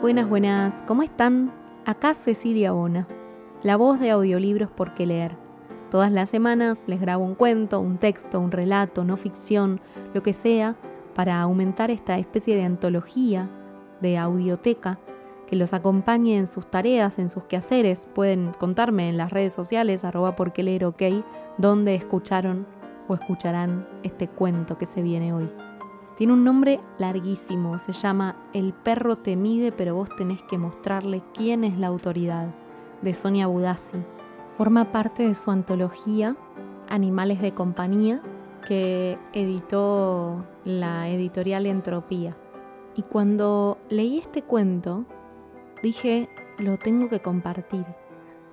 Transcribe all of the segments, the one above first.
Buenas, buenas, ¿cómo están? Acá Cecilia Bona, la voz de audiolibros por qué leer. Todas las semanas les grabo un cuento, un texto, un relato, no ficción, lo que sea, para aumentar esta especie de antología, de audioteca, que los acompañe en sus tareas, en sus quehaceres. Pueden contarme en las redes sociales, arroba porque leer ok, dónde escucharon o escucharán este cuento que se viene hoy. Tiene un nombre larguísimo, se llama El perro te mide pero vos tenés que mostrarle quién es la autoridad, de Sonia Budassi. Forma parte de su antología Animales de Compañía que editó la editorial Entropía. Y cuando leí este cuento, dije, lo tengo que compartir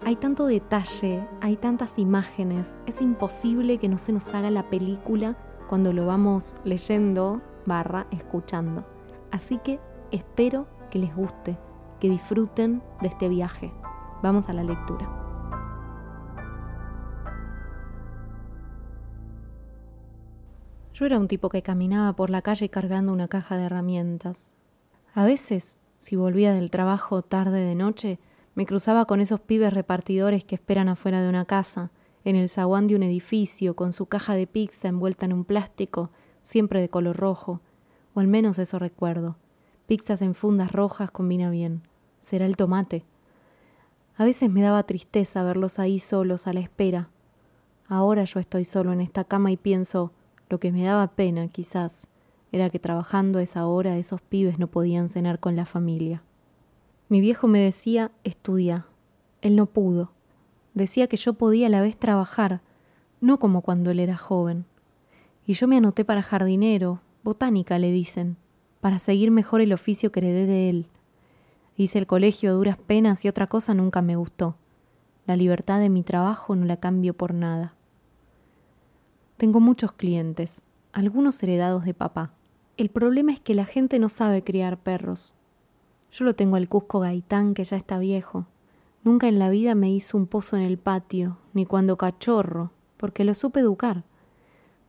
hay tanto detalle, hay tantas imágenes, es imposible que no se nos haga la película cuando lo vamos leyendo barra escuchando. Así que espero que les guste, que disfruten de este viaje. Vamos a la lectura. Yo era un tipo que caminaba por la calle cargando una caja de herramientas. A veces, si volvía del trabajo tarde de noche, me cruzaba con esos pibes repartidores que esperan afuera de una casa, en el zaguán de un edificio, con su caja de pizza envuelta en un plástico, siempre de color rojo, o al menos eso recuerdo. Pizzas en fundas rojas combina bien. Será el tomate. A veces me daba tristeza verlos ahí solos a la espera. Ahora yo estoy solo en esta cama y pienso, lo que me daba pena, quizás, era que trabajando a esa hora esos pibes no podían cenar con la familia. Mi viejo me decía, estudia. Él no pudo. Decía que yo podía a la vez trabajar, no como cuando él era joven. Y yo me anoté para jardinero, botánica le dicen, para seguir mejor el oficio que heredé de él. Hice el colegio a duras penas y otra cosa nunca me gustó. La libertad de mi trabajo no la cambio por nada. Tengo muchos clientes, algunos heredados de papá. El problema es que la gente no sabe criar perros, yo lo tengo al Cusco Gaitán, que ya está viejo. Nunca en la vida me hizo un pozo en el patio, ni cuando cachorro, porque lo supe educar.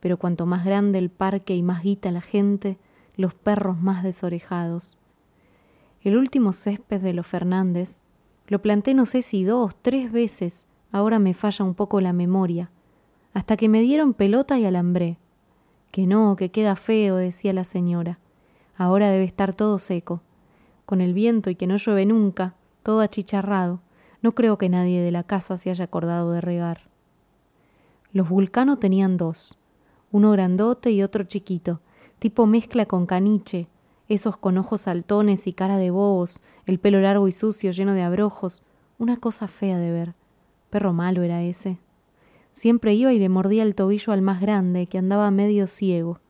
Pero cuanto más grande el parque y más guita la gente, los perros más desorejados. El último césped de los Fernández lo planté no sé si dos, tres veces, ahora me falla un poco la memoria, hasta que me dieron pelota y alambré. Que no, que queda feo, decía la señora. Ahora debe estar todo seco con el viento y que no llueve nunca, todo achicharrado, no creo que nadie de la casa se haya acordado de regar. Los vulcanos tenían dos, uno grandote y otro chiquito, tipo mezcla con caniche, esos con ojos saltones y cara de bobos, el pelo largo y sucio lleno de abrojos, una cosa fea de ver. Perro malo era ese. Siempre iba y le mordía el tobillo al más grande, que andaba medio ciego.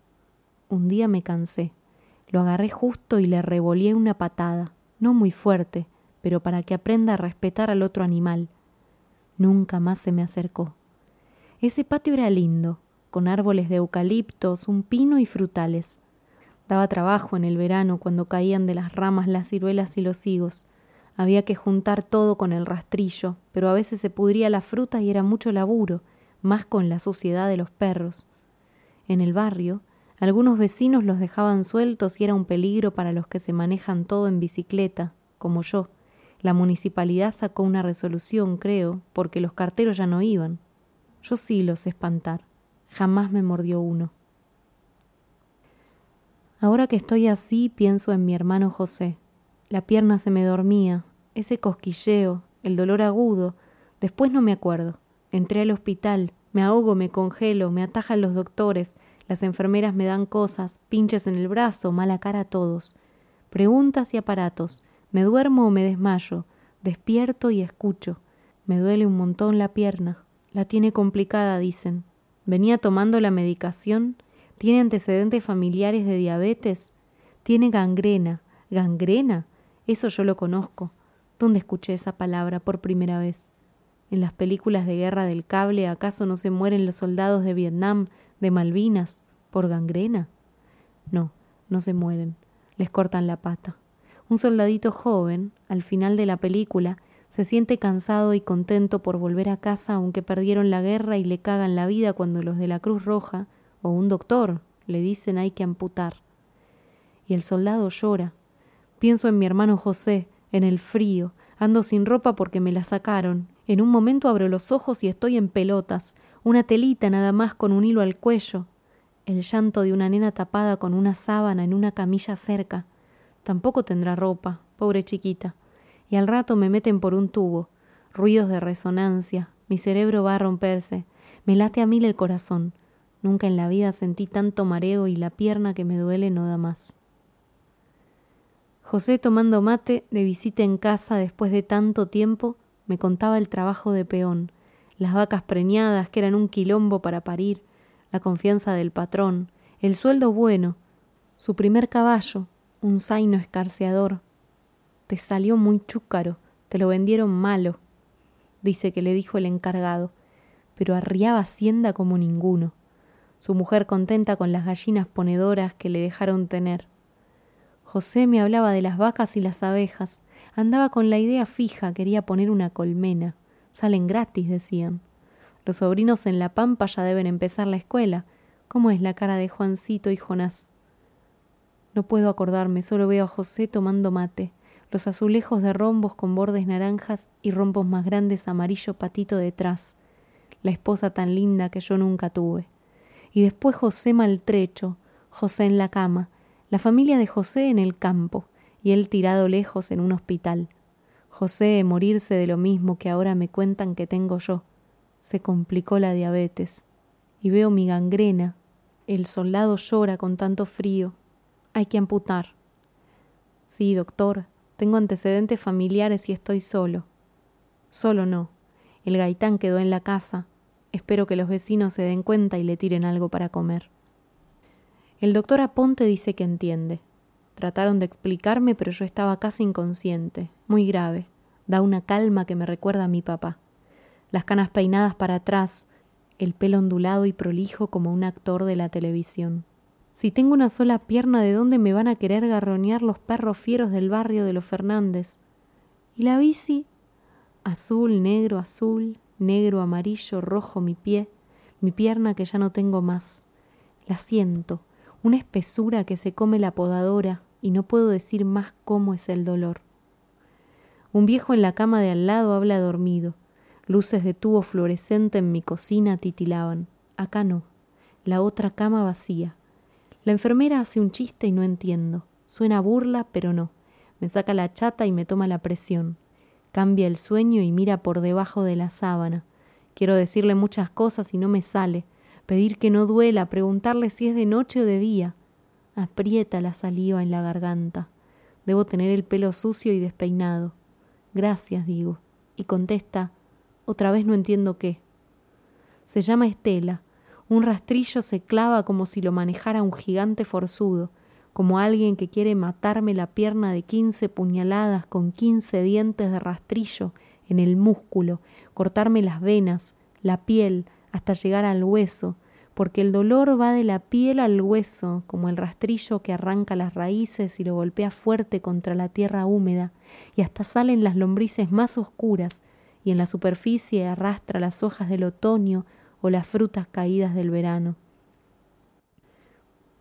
Un día me cansé. Lo agarré justo y le revolé una patada, no muy fuerte, pero para que aprenda a respetar al otro animal. Nunca más se me acercó. Ese patio era lindo, con árboles de eucaliptos, un pino y frutales. Daba trabajo en el verano cuando caían de las ramas las ciruelas y los higos. Había que juntar todo con el rastrillo, pero a veces se pudría la fruta y era mucho laburo, más con la suciedad de los perros. En el barrio, algunos vecinos los dejaban sueltos y era un peligro para los que se manejan todo en bicicleta, como yo. La municipalidad sacó una resolución, creo, porque los carteros ya no iban. Yo sí los espantar. Jamás me mordió uno. Ahora que estoy así, pienso en mi hermano José. La pierna se me dormía, ese cosquilleo, el dolor agudo. Después no me acuerdo. Entré al hospital, me ahogo, me congelo, me atajan los doctores, las enfermeras me dan cosas, pinches en el brazo, mala cara a todos. Preguntas y aparatos. Me duermo o me desmayo. Despierto y escucho. Me duele un montón la pierna. La tiene complicada, dicen. ¿Venía tomando la medicación? ¿Tiene antecedentes familiares de diabetes? ¿Tiene gangrena? ¿Gangrena? Eso yo lo conozco. ¿Dónde escuché esa palabra por primera vez? ¿En las películas de guerra del cable acaso no se mueren los soldados de Vietnam, de Malvinas, por gangrena? No, no se mueren. Les cortan la pata. Un soldadito joven, al final de la película, se siente cansado y contento por volver a casa aunque perdieron la guerra y le cagan la vida cuando los de la Cruz Roja o un doctor le dicen hay que amputar. Y el soldado llora. Pienso en mi hermano José, en el frío, ando sin ropa porque me la sacaron. En un momento abro los ojos y estoy en pelotas, una telita nada más con un hilo al cuello, el llanto de una nena tapada con una sábana en una camilla cerca. Tampoco tendrá ropa, pobre chiquita. Y al rato me meten por un tubo, ruidos de resonancia, mi cerebro va a romperse, me late a mil el corazón. Nunca en la vida sentí tanto mareo y la pierna que me duele no da más. José, tomando mate de visita en casa después de tanto tiempo, me contaba el trabajo de peón, las vacas preñadas que eran un quilombo para parir, la confianza del patrón, el sueldo bueno, su primer caballo, un zaino escarceador. Te salió muy chúcaro, te lo vendieron malo, dice que le dijo el encargado, pero arriaba hacienda como ninguno. Su mujer contenta con las gallinas ponedoras que le dejaron tener. José me hablaba de las vacas y las abejas. Andaba con la idea fija, quería poner una colmena. Salen gratis, decían. Los sobrinos en La Pampa ya deben empezar la escuela. ¿Cómo es la cara de Juancito y Jonás? No puedo acordarme, solo veo a José tomando mate, los azulejos de rombos con bordes naranjas y rombos más grandes amarillo patito detrás, la esposa tan linda que yo nunca tuve. Y después José maltrecho, José en la cama, la familia de José en el campo, y él tirado lejos en un hospital. José morirse de lo mismo que ahora me cuentan que tengo yo, se complicó la diabetes y veo mi gangrena. El soldado llora con tanto frío. Hay que amputar. Sí, doctor, tengo antecedentes familiares y estoy solo. Solo no. El gaitán quedó en la casa. Espero que los vecinos se den cuenta y le tiren algo para comer. El doctor Aponte dice que entiende. Trataron de explicarme, pero yo estaba casi inconsciente, muy grave. Da una calma que me recuerda a mi papá las canas peinadas para atrás, el pelo ondulado y prolijo como un actor de la televisión. Si tengo una sola pierna, ¿de dónde me van a querer garroñar los perros fieros del barrio de los Fernández? ¿Y la bici? Azul, negro, azul, negro, amarillo, rojo mi pie, mi pierna que ya no tengo más. La siento, una espesura que se come la podadora y no puedo decir más cómo es el dolor. Un viejo en la cama de al lado habla dormido. Luces de tubo fluorescente en mi cocina titilaban. Acá no. La otra cama vacía. La enfermera hace un chiste y no entiendo. Suena burla, pero no. Me saca la chata y me toma la presión. Cambia el sueño y mira por debajo de la sábana. Quiero decirle muchas cosas y no me sale. Pedir que no duela, preguntarle si es de noche o de día. Aprieta la saliva en la garganta. Debo tener el pelo sucio y despeinado. Gracias, digo. Y contesta, otra vez no entiendo qué. Se llama Estela. Un rastrillo se clava como si lo manejara un gigante forzudo, como alguien que quiere matarme la pierna de quince puñaladas con quince dientes de rastrillo en el músculo, cortarme las venas, la piel, hasta llegar al hueso, porque el dolor va de la piel al hueso, como el rastrillo que arranca las raíces y lo golpea fuerte contra la tierra húmeda, y hasta salen las lombrices más oscuras, y en la superficie arrastra las hojas del otoño o las frutas caídas del verano.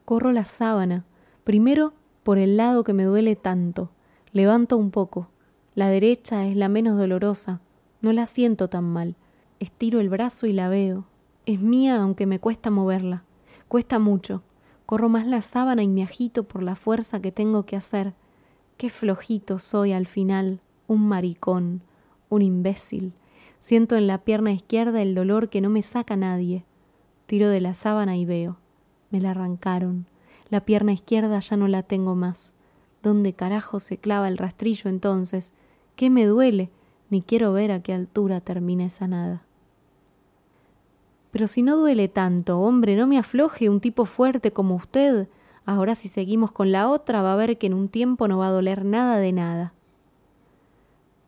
Corro la sábana, primero por el lado que me duele tanto, levanto un poco, la derecha es la menos dolorosa, no la siento tan mal, estiro el brazo y la veo, es mía aunque me cuesta moverla, cuesta mucho, corro más la sábana y me agito por la fuerza que tengo que hacer, qué flojito soy al final, un maricón, un imbécil. Siento en la pierna izquierda el dolor que no me saca nadie. Tiro de la sábana y veo. Me la arrancaron. La pierna izquierda ya no la tengo más. ¿Dónde carajo se clava el rastrillo entonces? ¿Qué me duele? Ni quiero ver a qué altura termina esa nada. Pero si no duele tanto, hombre, no me afloje un tipo fuerte como usted. Ahora si seguimos con la otra va a ver que en un tiempo no va a doler nada de nada.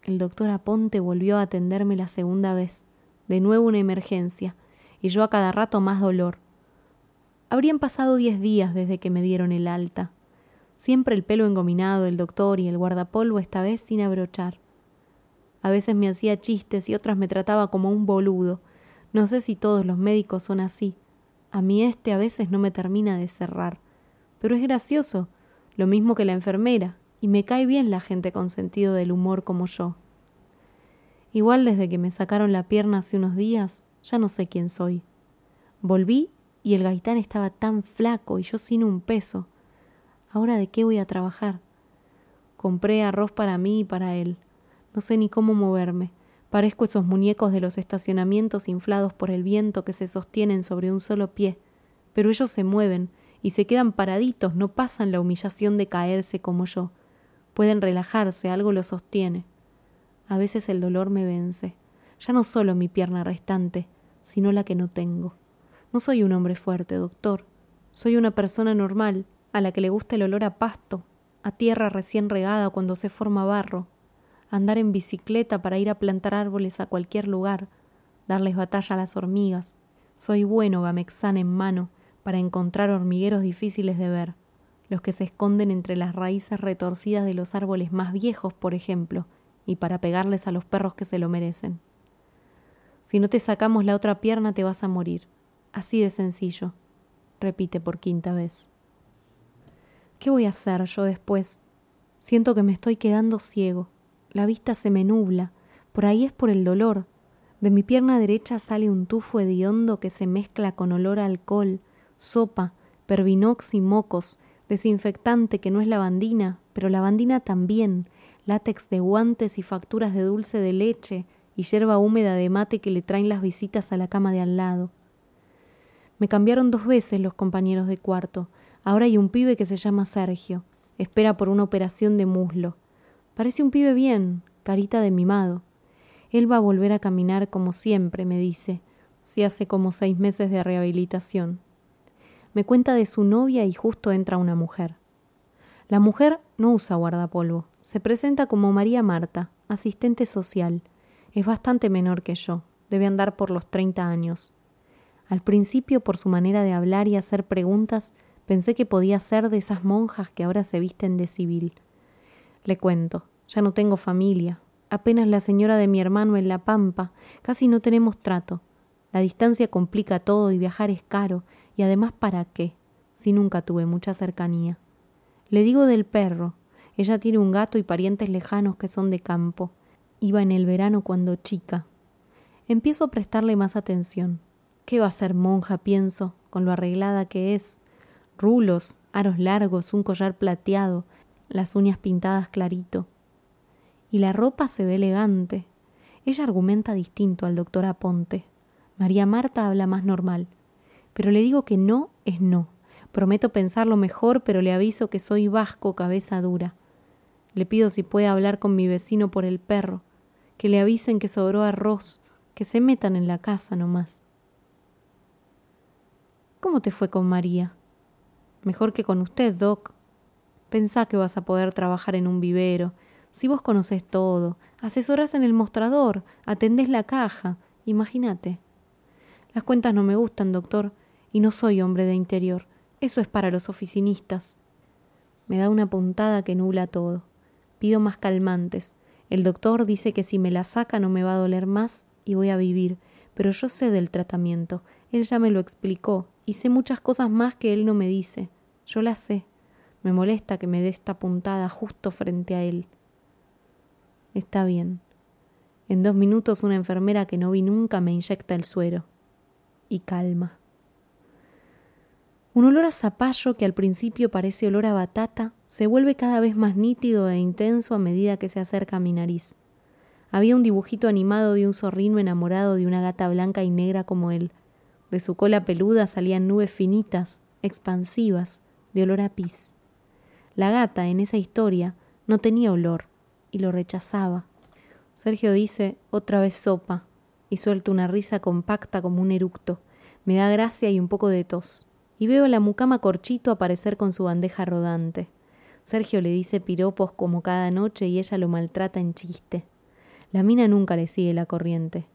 El doctor Aponte volvió a atenderme la segunda vez, de nuevo una emergencia, y yo a cada rato más dolor. Habrían pasado diez días desde que me dieron el alta. Siempre el pelo engominado del doctor y el guardapolvo esta vez sin abrochar. A veces me hacía chistes y otras me trataba como un boludo. No sé si todos los médicos son así. A mí este a veces no me termina de cerrar. Pero es gracioso, lo mismo que la enfermera, y me cae bien la gente con sentido del humor como yo. Igual desde que me sacaron la pierna hace unos días, ya no sé quién soy. Volví y el gaitán estaba tan flaco y yo sin un peso. Ahora de qué voy a trabajar. Compré arroz para mí y para él. No sé ni cómo moverme. Parezco esos muñecos de los estacionamientos inflados por el viento que se sostienen sobre un solo pie. Pero ellos se mueven y se quedan paraditos, no pasan la humillación de caerse como yo. Pueden relajarse, algo los sostiene. A veces el dolor me vence. Ya no solo mi pierna restante, sino la que no tengo. No soy un hombre fuerte, doctor. Soy una persona normal, a la que le gusta el olor a pasto, a tierra recién regada cuando se forma barro, andar en bicicleta para ir a plantar árboles a cualquier lugar, darles batalla a las hormigas. Soy bueno gamexán en mano para encontrar hormigueros difíciles de ver, los que se esconden entre las raíces retorcidas de los árboles más viejos, por ejemplo, y para pegarles a los perros que se lo merecen. Si no te sacamos la otra pierna te vas a morir. Así de sencillo, repite por quinta vez. ¿Qué voy a hacer yo después? Siento que me estoy quedando ciego. La vista se me nubla. Por ahí es por el dolor. De mi pierna derecha sale un tufo hediondo que se mezcla con olor a alcohol, sopa, pervinox y mocos, desinfectante que no es lavandina, pero lavandina también, látex de guantes y facturas de dulce de leche y yerba húmeda de mate que le traen las visitas a la cama de al lado. Me cambiaron dos veces los compañeros de cuarto, Ahora hay un pibe que se llama Sergio. Espera por una operación de muslo. Parece un pibe bien, carita de mimado. Él va a volver a caminar como siempre, me dice, si hace como seis meses de rehabilitación. Me cuenta de su novia y justo entra una mujer. La mujer no usa guardapolvo. Se presenta como María Marta, asistente social. Es bastante menor que yo. Debe andar por los treinta años. Al principio, por su manera de hablar y hacer preguntas, Pensé que podía ser de esas monjas que ahora se visten de civil. Le cuento, ya no tengo familia, apenas la señora de mi hermano en La Pampa, casi no tenemos trato. La distancia complica todo y viajar es caro, y además ¿para qué? Si nunca tuve mucha cercanía. Le digo del perro, ella tiene un gato y parientes lejanos que son de campo. Iba en el verano cuando chica. Empiezo a prestarle más atención. ¿Qué va a ser monja, pienso, con lo arreglada que es? rulos, aros largos, un collar plateado, las uñas pintadas clarito. Y la ropa se ve elegante. Ella argumenta distinto al doctor Aponte. María Marta habla más normal. Pero le digo que no es no. Prometo pensarlo mejor, pero le aviso que soy vasco, cabeza dura. Le pido si puede hablar con mi vecino por el perro, que le avisen que sobró arroz, que se metan en la casa nomás. ¿Cómo te fue con María? Mejor que con usted, Doc. Pensá que vas a poder trabajar en un vivero. Si vos conocés todo, asesorás en el mostrador, atendés la caja, imagínate. Las cuentas no me gustan, doctor, y no soy hombre de interior. Eso es para los oficinistas. Me da una puntada que nubla todo. Pido más calmantes. El doctor dice que si me la saca no me va a doler más y voy a vivir, pero yo sé del tratamiento. Él ya me lo explicó y sé muchas cosas más que él no me dice. Yo las sé. Me molesta que me dé esta puntada justo frente a él. Está bien. En dos minutos una enfermera que no vi nunca me inyecta el suero. Y calma. Un olor a zapallo que al principio parece olor a batata se vuelve cada vez más nítido e intenso a medida que se acerca a mi nariz. Había un dibujito animado de un zorrino enamorado de una gata blanca y negra como él. De su cola peluda salían nubes finitas, expansivas, de olor a pis. La gata en esa historia no tenía olor y lo rechazaba. Sergio dice otra vez sopa y suelta una risa compacta como un eructo. Me da gracia y un poco de tos. Y veo a la mucama Corchito aparecer con su bandeja rodante. Sergio le dice piropos como cada noche y ella lo maltrata en chiste. La mina nunca le sigue la corriente.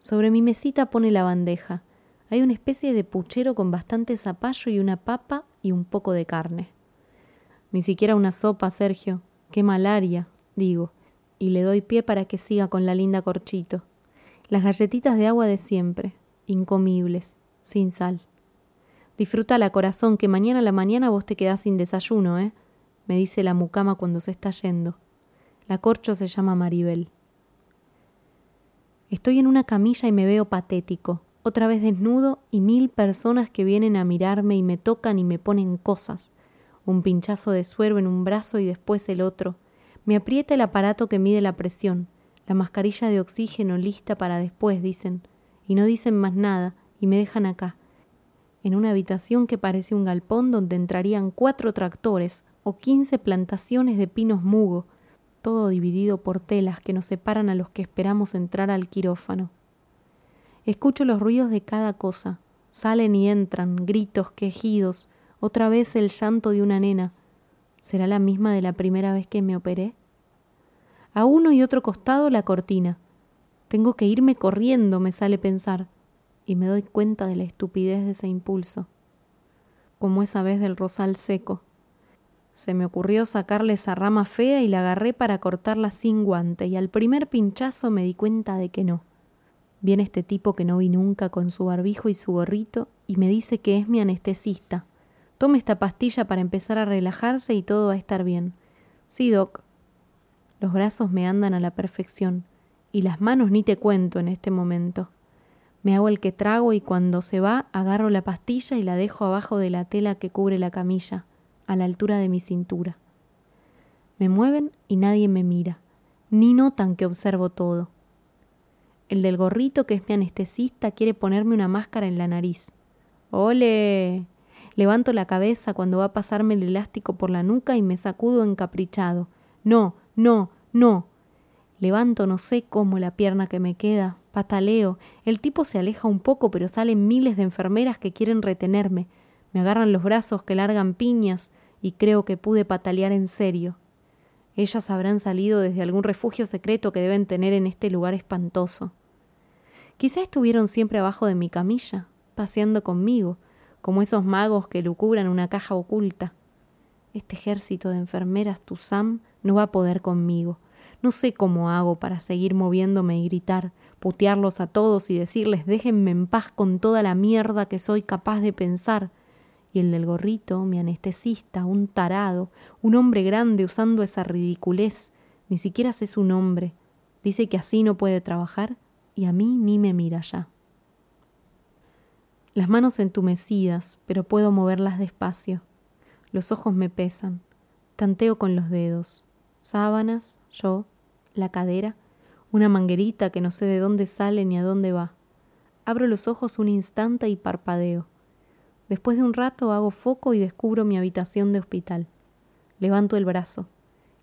Sobre mi mesita pone la bandeja. Hay una especie de puchero con bastante zapallo y una papa y un poco de carne. Ni siquiera una sopa, Sergio. Qué malaria, digo, y le doy pie para que siga con la linda corchito. Las galletitas de agua de siempre, incomibles, sin sal. Disfruta la corazón, que mañana a la mañana vos te quedás sin desayuno, ¿eh? me dice la mucama cuando se está yendo. La corcho se llama Maribel. Estoy en una camilla y me veo patético, otra vez desnudo y mil personas que vienen a mirarme y me tocan y me ponen cosas. Un pinchazo de suero en un brazo y después el otro. Me aprieta el aparato que mide la presión, la mascarilla de oxígeno lista para después, dicen, y no dicen más nada, y me dejan acá, en una habitación que parece un galpón donde entrarían cuatro tractores o quince plantaciones de pinos mugo, todo dividido por telas que nos separan a los que esperamos entrar al quirófano. Escucho los ruidos de cada cosa, salen y entran, gritos, quejidos, otra vez el llanto de una nena. ¿Será la misma de la primera vez que me operé? A uno y otro costado la cortina. Tengo que irme corriendo, me sale pensar, y me doy cuenta de la estupidez de ese impulso, como esa vez del rosal seco. Se me ocurrió sacarle esa rama fea y la agarré para cortarla sin guante, y al primer pinchazo me di cuenta de que no. Viene este tipo que no vi nunca con su barbijo y su gorrito y me dice que es mi anestesista. Tome esta pastilla para empezar a relajarse y todo va a estar bien. Sí, Doc. Los brazos me andan a la perfección y las manos ni te cuento en este momento. Me hago el que trago y cuando se va agarro la pastilla y la dejo abajo de la tela que cubre la camilla a la altura de mi cintura. Me mueven y nadie me mira, ni notan que observo todo. El del gorrito, que es mi anestesista, quiere ponerme una máscara en la nariz. ¡Ole! Levanto la cabeza cuando va a pasarme el elástico por la nuca y me sacudo encaprichado. No, no, no. Levanto no sé cómo la pierna que me queda, pataleo. El tipo se aleja un poco, pero salen miles de enfermeras que quieren retenerme. Me agarran los brazos que largan piñas y creo que pude patalear en serio. Ellas habrán salido desde algún refugio secreto que deben tener en este lugar espantoso. Quizá estuvieron siempre abajo de mi camilla, paseando conmigo, como esos magos que lucubran una caja oculta. Este ejército de enfermeras Tusam no va a poder conmigo. No sé cómo hago para seguir moviéndome y gritar, putearlos a todos y decirles déjenme en paz con toda la mierda que soy capaz de pensar, y el del gorrito, mi anestesista, un tarado, un hombre grande usando esa ridiculez, ni siquiera sé su nombre, dice que así no puede trabajar y a mí ni me mira ya. Las manos entumecidas, pero puedo moverlas despacio. Los ojos me pesan. Tanteo con los dedos. Sábanas, yo, la cadera, una manguerita que no sé de dónde sale ni a dónde va. Abro los ojos un instante y parpadeo. Después de un rato hago foco y descubro mi habitación de hospital. Levanto el brazo.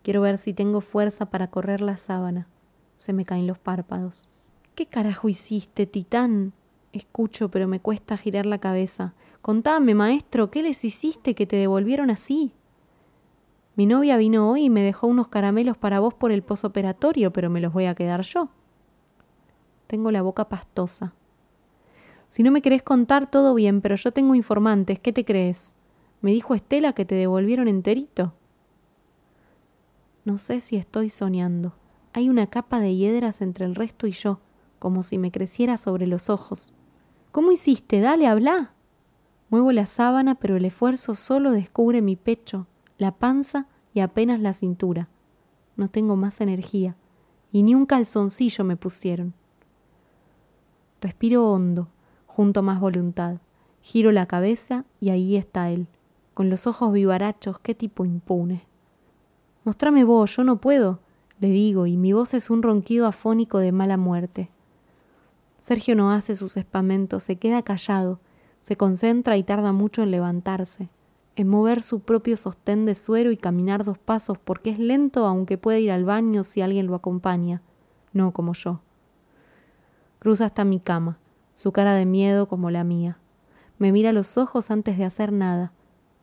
Quiero ver si tengo fuerza para correr la sábana. Se me caen los párpados. ¿Qué carajo hiciste, titán? Escucho, pero me cuesta girar la cabeza. Contame, maestro, ¿qué les hiciste que te devolvieron así? Mi novia vino hoy y me dejó unos caramelos para vos por el posoperatorio, pero me los voy a quedar yo. Tengo la boca pastosa. Si no me querés contar, todo bien, pero yo tengo informantes, ¿qué te crees? Me dijo Estela que te devolvieron enterito. No sé si estoy soñando. Hay una capa de hiedras entre el resto y yo, como si me creciera sobre los ojos. ¿Cómo hiciste? Dale, habla. Muevo la sábana, pero el esfuerzo solo descubre mi pecho, la panza y apenas la cintura. No tengo más energía, y ni un calzoncillo me pusieron. Respiro hondo, junto más voluntad. Giro la cabeza y ahí está él, con los ojos vivarachos, qué tipo impune. Mostrame vos, yo no puedo, le digo, y mi voz es un ronquido afónico de mala muerte. Sergio no hace sus espamentos, se queda callado, se concentra y tarda mucho en levantarse, en mover su propio sostén de suero y caminar dos pasos porque es lento aunque puede ir al baño si alguien lo acompaña, no como yo. Cruza hasta mi cama, su cara de miedo como la mía. Me mira a los ojos antes de hacer nada.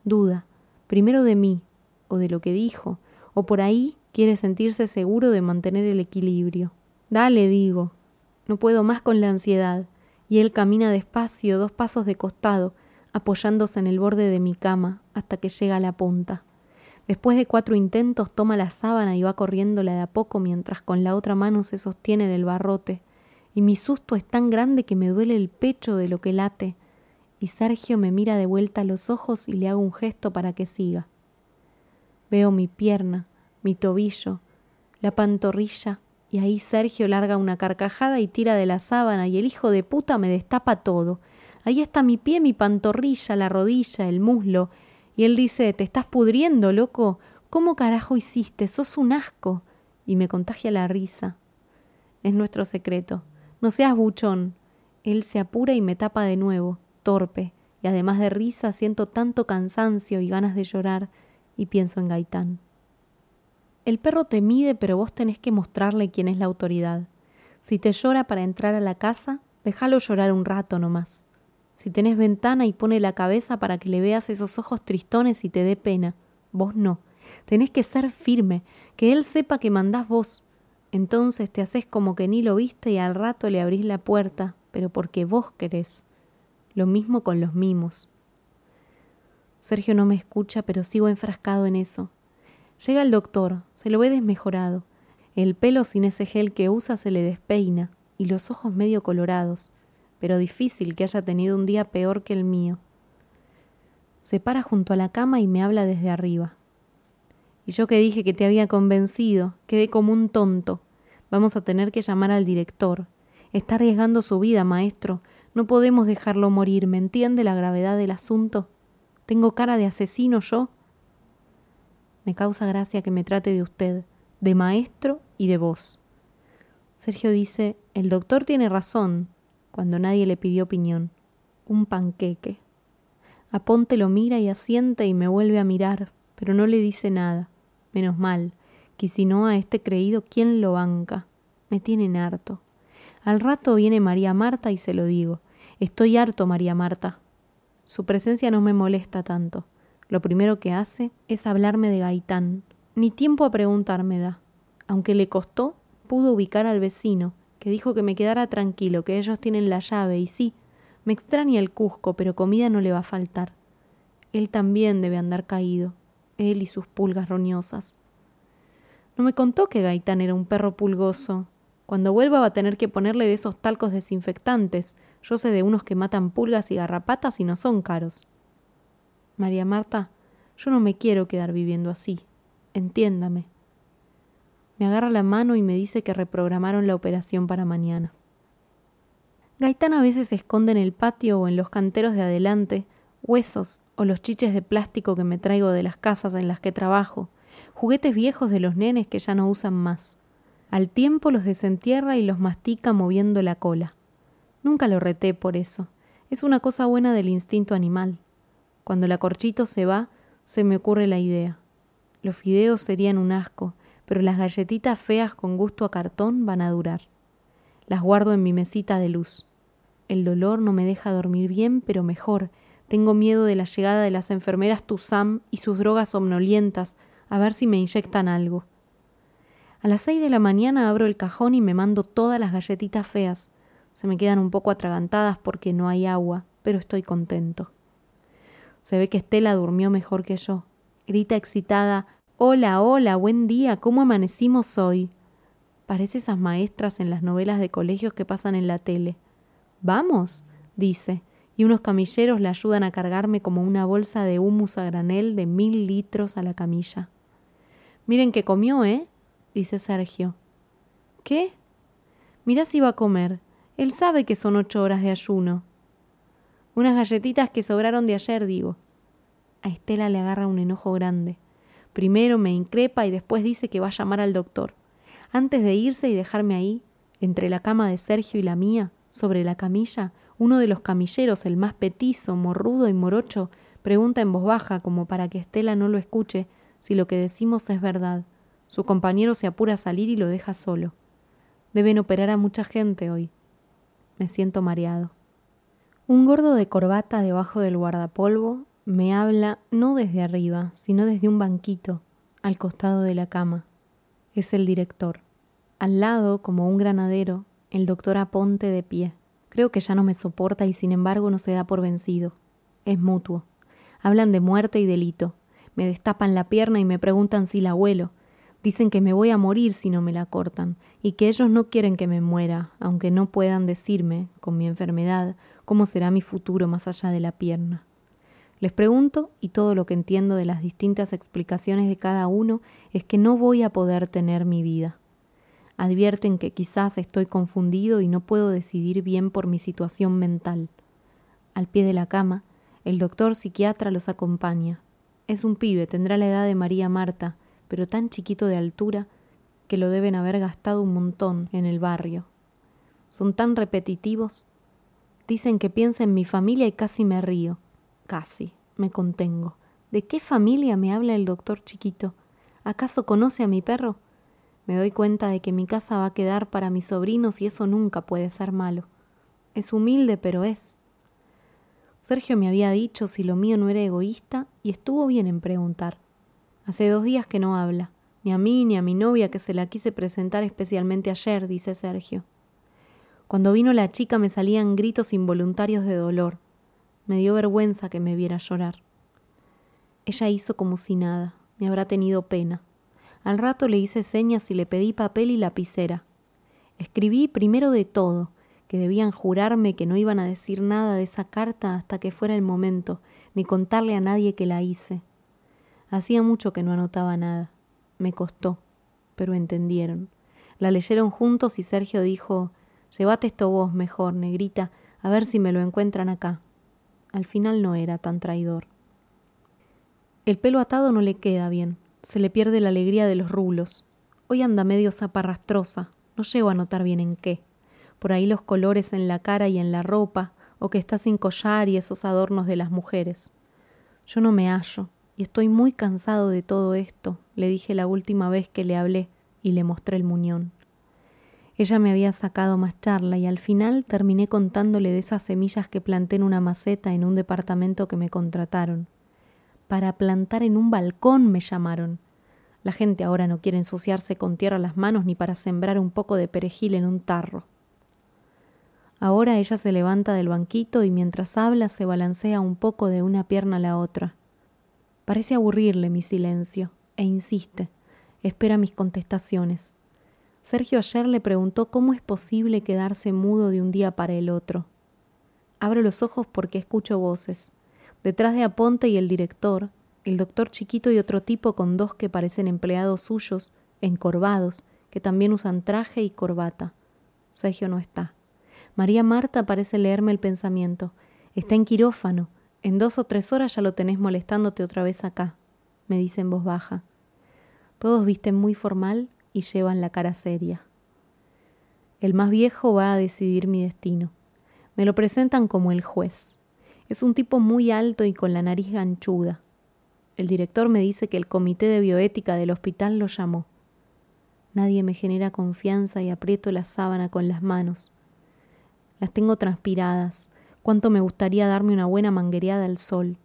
Duda, primero de mí, o de lo que dijo, o por ahí quiere sentirse seguro de mantener el equilibrio. Dale, digo. No puedo más con la ansiedad, y él camina despacio dos pasos de costado, apoyándose en el borde de mi cama hasta que llega a la punta. Después de cuatro intentos toma la sábana y va corriéndola de a poco mientras con la otra mano se sostiene del barrote, y mi susto es tan grande que me duele el pecho de lo que late, y Sergio me mira de vuelta a los ojos y le hago un gesto para que siga. Veo mi pierna, mi tobillo, la pantorrilla, y ahí Sergio larga una carcajada y tira de la sábana y el hijo de puta me destapa todo. Ahí está mi pie, mi pantorrilla, la rodilla, el muslo. Y él dice, ¿te estás pudriendo, loco? ¿Cómo carajo hiciste? Sos un asco. Y me contagia la risa. Es nuestro secreto. No seas buchón. Él se apura y me tapa de nuevo, torpe, y además de risa siento tanto cansancio y ganas de llorar, y pienso en Gaitán. El perro te mide, pero vos tenés que mostrarle quién es la autoridad. Si te llora para entrar a la casa, déjalo llorar un rato nomás. Si tenés ventana y pone la cabeza para que le veas esos ojos tristones y te dé pena, vos no. Tenés que ser firme, que él sepa que mandás vos. Entonces te haces como que ni lo viste y al rato le abrís la puerta, pero porque vos querés. Lo mismo con los mimos. Sergio no me escucha, pero sigo enfrascado en eso. Llega el doctor, se lo ve desmejorado. El pelo sin ese gel que usa se le despeina y los ojos medio colorados, pero difícil que haya tenido un día peor que el mío. Se para junto a la cama y me habla desde arriba. Y yo que dije que te había convencido, quedé como un tonto. Vamos a tener que llamar al director. Está arriesgando su vida, maestro. No podemos dejarlo morir. ¿Me entiende la gravedad del asunto? ¿Tengo cara de asesino yo? Me causa gracia que me trate de usted, de maestro y de vos. Sergio dice, el doctor tiene razón, cuando nadie le pidió opinión. Un panqueque. Aponte lo mira y asiente y me vuelve a mirar, pero no le dice nada. Menos mal, que si no a este creído, ¿quién lo banca? Me tienen harto. Al rato viene María Marta y se lo digo. Estoy harto, María Marta. Su presencia no me molesta tanto. Lo primero que hace es hablarme de Gaitán. Ni tiempo a preguntarme da. Aunque le costó, pudo ubicar al vecino, que dijo que me quedara tranquilo, que ellos tienen la llave, y sí, me extraña el Cusco, pero comida no le va a faltar. Él también debe andar caído, él y sus pulgas roñosas. No me contó que Gaitán era un perro pulgoso. Cuando vuelva va a tener que ponerle de esos talcos desinfectantes. Yo sé de unos que matan pulgas y garrapatas y no son caros. María Marta, yo no me quiero quedar viviendo así. Entiéndame. Me agarra la mano y me dice que reprogramaron la operación para mañana. Gaitán a veces se esconde en el patio o en los canteros de adelante, huesos o los chiches de plástico que me traigo de las casas en las que trabajo, juguetes viejos de los nenes que ya no usan más. Al tiempo los desentierra y los mastica moviendo la cola. Nunca lo reté por eso. Es una cosa buena del instinto animal. Cuando la corchito se va, se me ocurre la idea. Los fideos serían un asco, pero las galletitas feas con gusto a cartón van a durar. Las guardo en mi mesita de luz. El dolor no me deja dormir bien, pero mejor. Tengo miedo de la llegada de las enfermeras Tuzam y sus drogas somnolientas, a ver si me inyectan algo. A las seis de la mañana abro el cajón y me mando todas las galletitas feas. Se me quedan un poco atragantadas porque no hay agua, pero estoy contento. Se ve que Estela durmió mejor que yo. Grita excitada Hola, hola, buen día, ¿cómo amanecimos hoy? Parece esas maestras en las novelas de colegios que pasan en la tele. Vamos, dice, y unos camilleros la ayudan a cargarme como una bolsa de humus a granel de mil litros a la camilla. Miren que comió, ¿eh? dice Sergio. ¿Qué? Mira si va a comer. Él sabe que son ocho horas de ayuno. Unas galletitas que sobraron de ayer, digo. A Estela le agarra un enojo grande. Primero me increpa y después dice que va a llamar al doctor. Antes de irse y dejarme ahí, entre la cama de Sergio y la mía, sobre la camilla, uno de los camilleros, el más petizo, morrudo y morocho, pregunta en voz baja, como para que Estela no lo escuche, si lo que decimos es verdad. Su compañero se apura a salir y lo deja solo. Deben operar a mucha gente hoy. Me siento mareado. Un gordo de corbata debajo del guardapolvo me habla no desde arriba, sino desde un banquito, al costado de la cama. Es el director. Al lado, como un granadero, el doctor Aponte de pie. Creo que ya no me soporta y sin embargo no se da por vencido. Es mutuo. Hablan de muerte y delito. Me destapan la pierna y me preguntan si la huelo. Dicen que me voy a morir si no me la cortan, y que ellos no quieren que me muera, aunque no puedan decirme, con mi enfermedad, cómo será mi futuro más allá de la pierna. Les pregunto y todo lo que entiendo de las distintas explicaciones de cada uno es que no voy a poder tener mi vida. Advierten que quizás estoy confundido y no puedo decidir bien por mi situación mental. Al pie de la cama, el doctor psiquiatra los acompaña. Es un pibe, tendrá la edad de María Marta, pero tan chiquito de altura que lo deben haber gastado un montón en el barrio. Son tan repetitivos Dicen que piensa en mi familia y casi me río. Casi, me contengo. ¿De qué familia me habla el doctor chiquito? ¿Acaso conoce a mi perro? Me doy cuenta de que mi casa va a quedar para mis sobrinos y eso nunca puede ser malo. Es humilde, pero es. Sergio me había dicho si lo mío no era egoísta y estuvo bien en preguntar. Hace dos días que no habla, ni a mí ni a mi novia que se la quise presentar especialmente ayer, dice Sergio. Cuando vino la chica me salían gritos involuntarios de dolor. Me dio vergüenza que me viera llorar. Ella hizo como si nada, me habrá tenido pena. Al rato le hice señas y le pedí papel y lapicera. Escribí primero de todo, que debían jurarme que no iban a decir nada de esa carta hasta que fuera el momento, ni contarle a nadie que la hice. Hacía mucho que no anotaba nada. Me costó, pero entendieron. La leyeron juntos y Sergio dijo Llévate esto vos mejor, negrita, a ver si me lo encuentran acá. Al final no era tan traidor. El pelo atado no le queda bien, se le pierde la alegría de los rulos. Hoy anda medio zaparrastrosa, no llego a notar bien en qué. Por ahí los colores en la cara y en la ropa, o que está sin collar y esos adornos de las mujeres. Yo no me hallo, y estoy muy cansado de todo esto, le dije la última vez que le hablé y le mostré el muñón. Ella me había sacado más charla y al final terminé contándole de esas semillas que planté en una maceta en un departamento que me contrataron. Para plantar en un balcón me llamaron. La gente ahora no quiere ensuciarse con tierra las manos ni para sembrar un poco de perejil en un tarro. Ahora ella se levanta del banquito y mientras habla se balancea un poco de una pierna a la otra. Parece aburrirle mi silencio, e insiste, espera mis contestaciones. Sergio ayer le preguntó cómo es posible quedarse mudo de un día para el otro. Abro los ojos porque escucho voces. Detrás de Aponte y el director, el doctor chiquito y otro tipo con dos que parecen empleados suyos, encorvados, que también usan traje y corbata. Sergio no está. María Marta parece leerme el pensamiento. Está en quirófano. En dos o tres horas ya lo tenés molestándote otra vez acá, me dice en voz baja. Todos visten muy formal y llevan la cara seria. El más viejo va a decidir mi destino. Me lo presentan como el juez. Es un tipo muy alto y con la nariz ganchuda. El director me dice que el comité de bioética del hospital lo llamó. Nadie me genera confianza y aprieto la sábana con las manos. Las tengo transpiradas. Cuánto me gustaría darme una buena manguereada al sol.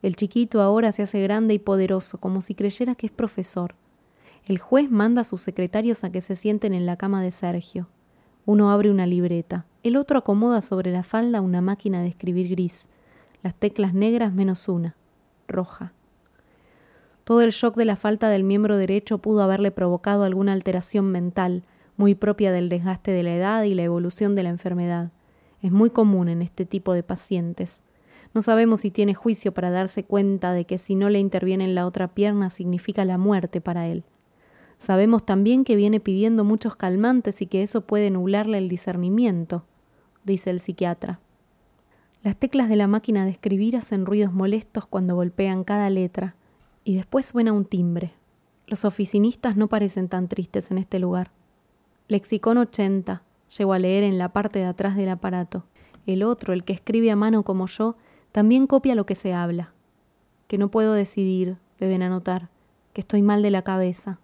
El chiquito ahora se hace grande y poderoso, como si creyera que es profesor. El juez manda a sus secretarios a que se sienten en la cama de Sergio. Uno abre una libreta, el otro acomoda sobre la falda una máquina de escribir gris, las teclas negras menos una, roja. Todo el shock de la falta del miembro derecho pudo haberle provocado alguna alteración mental, muy propia del desgaste de la edad y la evolución de la enfermedad. Es muy común en este tipo de pacientes. No sabemos si tiene juicio para darse cuenta de que si no le interviene en la otra pierna significa la muerte para él. Sabemos también que viene pidiendo muchos calmantes y que eso puede nublarle el discernimiento, dice el psiquiatra. Las teclas de la máquina de escribir hacen ruidos molestos cuando golpean cada letra, y después suena un timbre. Los oficinistas no parecen tan tristes en este lugar. Lexicón 80, llego a leer en la parte de atrás del aparato. El otro, el que escribe a mano como yo, también copia lo que se habla. Que no puedo decidir, deben anotar, que estoy mal de la cabeza,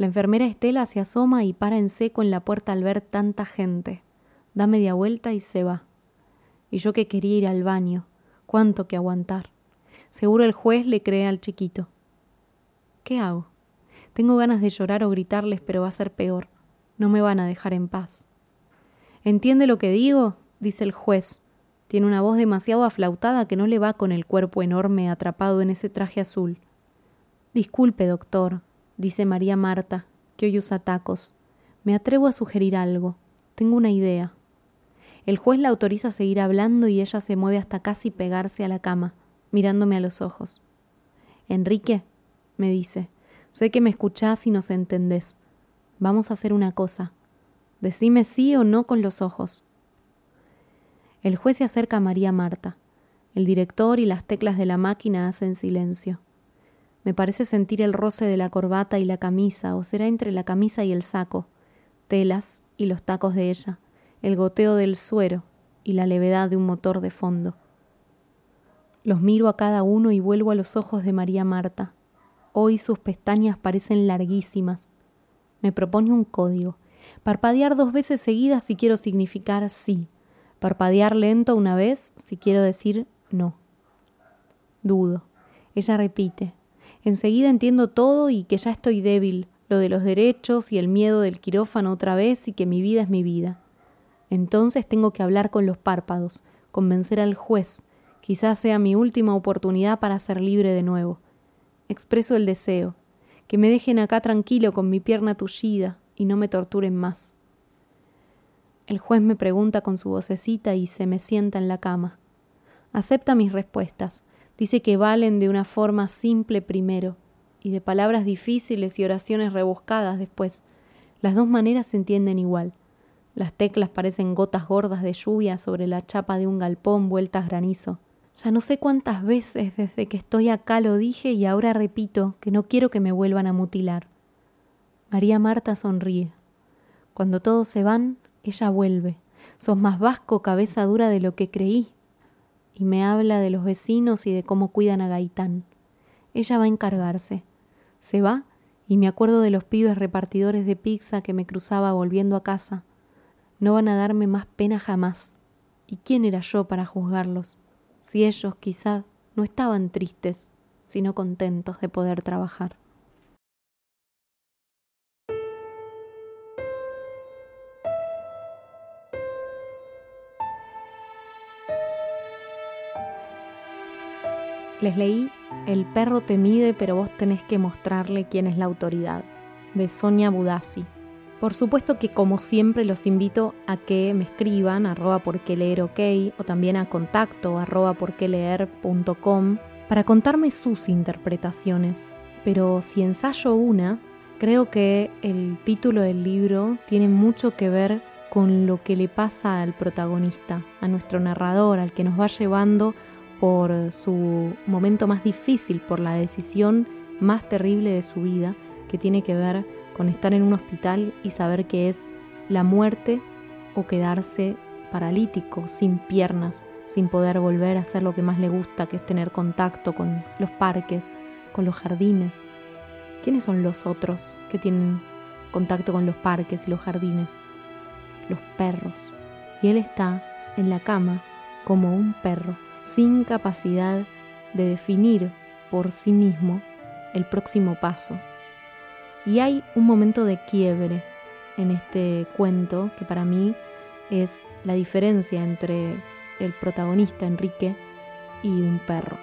la enfermera Estela se asoma y para en seco en la puerta al ver tanta gente. Da media vuelta y se va. Y yo que quería ir al baño. Cuánto que aguantar. Seguro el juez le cree al chiquito. ¿Qué hago? Tengo ganas de llorar o gritarles, pero va a ser peor. No me van a dejar en paz. ¿Entiende lo que digo? dice el juez. Tiene una voz demasiado aflautada que no le va con el cuerpo enorme atrapado en ese traje azul. Disculpe, doctor, dice María Marta, que hoy usa tacos. Me atrevo a sugerir algo. Tengo una idea. El juez la autoriza a seguir hablando y ella se mueve hasta casi pegarse a la cama, mirándome a los ojos. Enrique, me dice, sé que me escuchás y nos entendés. Vamos a hacer una cosa. Decime sí o no con los ojos. El juez se acerca a María Marta. El director y las teclas de la máquina hacen silencio. Me parece sentir el roce de la corbata y la camisa, o será entre la camisa y el saco, telas y los tacos de ella, el goteo del suero y la levedad de un motor de fondo. Los miro a cada uno y vuelvo a los ojos de María Marta. Hoy sus pestañas parecen larguísimas. Me propone un código. Parpadear dos veces seguidas si quiero significar sí Parpadear lento una vez si quiero decir no. Dudo. Ella repite. Enseguida entiendo todo y que ya estoy débil, lo de los derechos y el miedo del quirófano otra vez y que mi vida es mi vida. Entonces tengo que hablar con los párpados, convencer al juez. Quizás sea mi última oportunidad para ser libre de nuevo. Expreso el deseo, que me dejen acá tranquilo con mi pierna tullida y no me torturen más. El juez me pregunta con su vocecita y se me sienta en la cama. Acepta mis respuestas. Dice que valen de una forma simple primero y de palabras difíciles y oraciones rebuscadas después. Las dos maneras se entienden igual. Las teclas parecen gotas gordas de lluvia sobre la chapa de un galpón vueltas granizo. Ya no sé cuántas veces desde que estoy acá lo dije y ahora repito que no quiero que me vuelvan a mutilar. María Marta sonríe. Cuando todos se van, ella vuelve. Sos más vasco, cabeza dura de lo que creí. Y me habla de los vecinos y de cómo cuidan a Gaitán. Ella va a encargarse. Se va y me acuerdo de los pibes repartidores de pizza que me cruzaba volviendo a casa. No van a darme más pena jamás. ¿Y quién era yo para juzgarlos? Si ellos quizás no estaban tristes, sino contentos de poder trabajar. Les leí El perro te mide, pero vos tenés que mostrarle quién es la autoridad, de Sonia Budassi. Por supuesto que como siempre los invito a que me escriban arroba leer ok o también a contacto arroba para contarme sus interpretaciones. Pero si ensayo una, creo que el título del libro tiene mucho que ver con lo que le pasa al protagonista, a nuestro narrador, al que nos va llevando por su momento más difícil, por la decisión más terrible de su vida, que tiene que ver con estar en un hospital y saber que es la muerte o quedarse paralítico, sin piernas, sin poder volver a hacer lo que más le gusta, que es tener contacto con los parques, con los jardines. ¿Quiénes son los otros que tienen contacto con los parques y los jardines? Los perros. Y él está en la cama como un perro sin capacidad de definir por sí mismo el próximo paso. Y hay un momento de quiebre en este cuento que para mí es la diferencia entre el protagonista Enrique y un perro.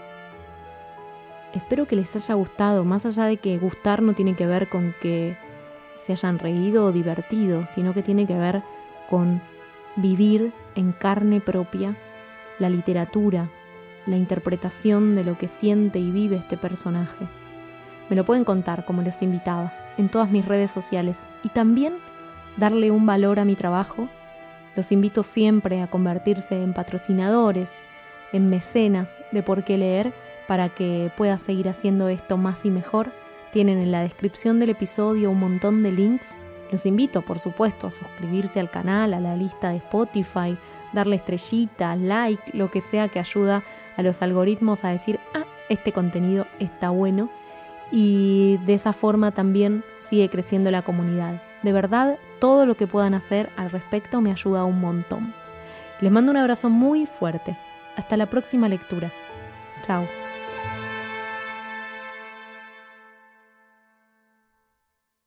Espero que les haya gustado, más allá de que gustar no tiene que ver con que se hayan reído o divertido, sino que tiene que ver con vivir en carne propia la literatura, la interpretación de lo que siente y vive este personaje. Me lo pueden contar, como los invitaba, en todas mis redes sociales y también darle un valor a mi trabajo. Los invito siempre a convertirse en patrocinadores, en mecenas de por qué leer para que pueda seguir haciendo esto más y mejor. Tienen en la descripción del episodio un montón de links. Los invito, por supuesto, a suscribirse al canal, a la lista de Spotify, darle estrellitas, like, lo que sea que ayuda a los algoritmos a decir, ah, este contenido está bueno. Y de esa forma también sigue creciendo la comunidad. De verdad, todo lo que puedan hacer al respecto me ayuda un montón. Les mando un abrazo muy fuerte. Hasta la próxima lectura. Chao.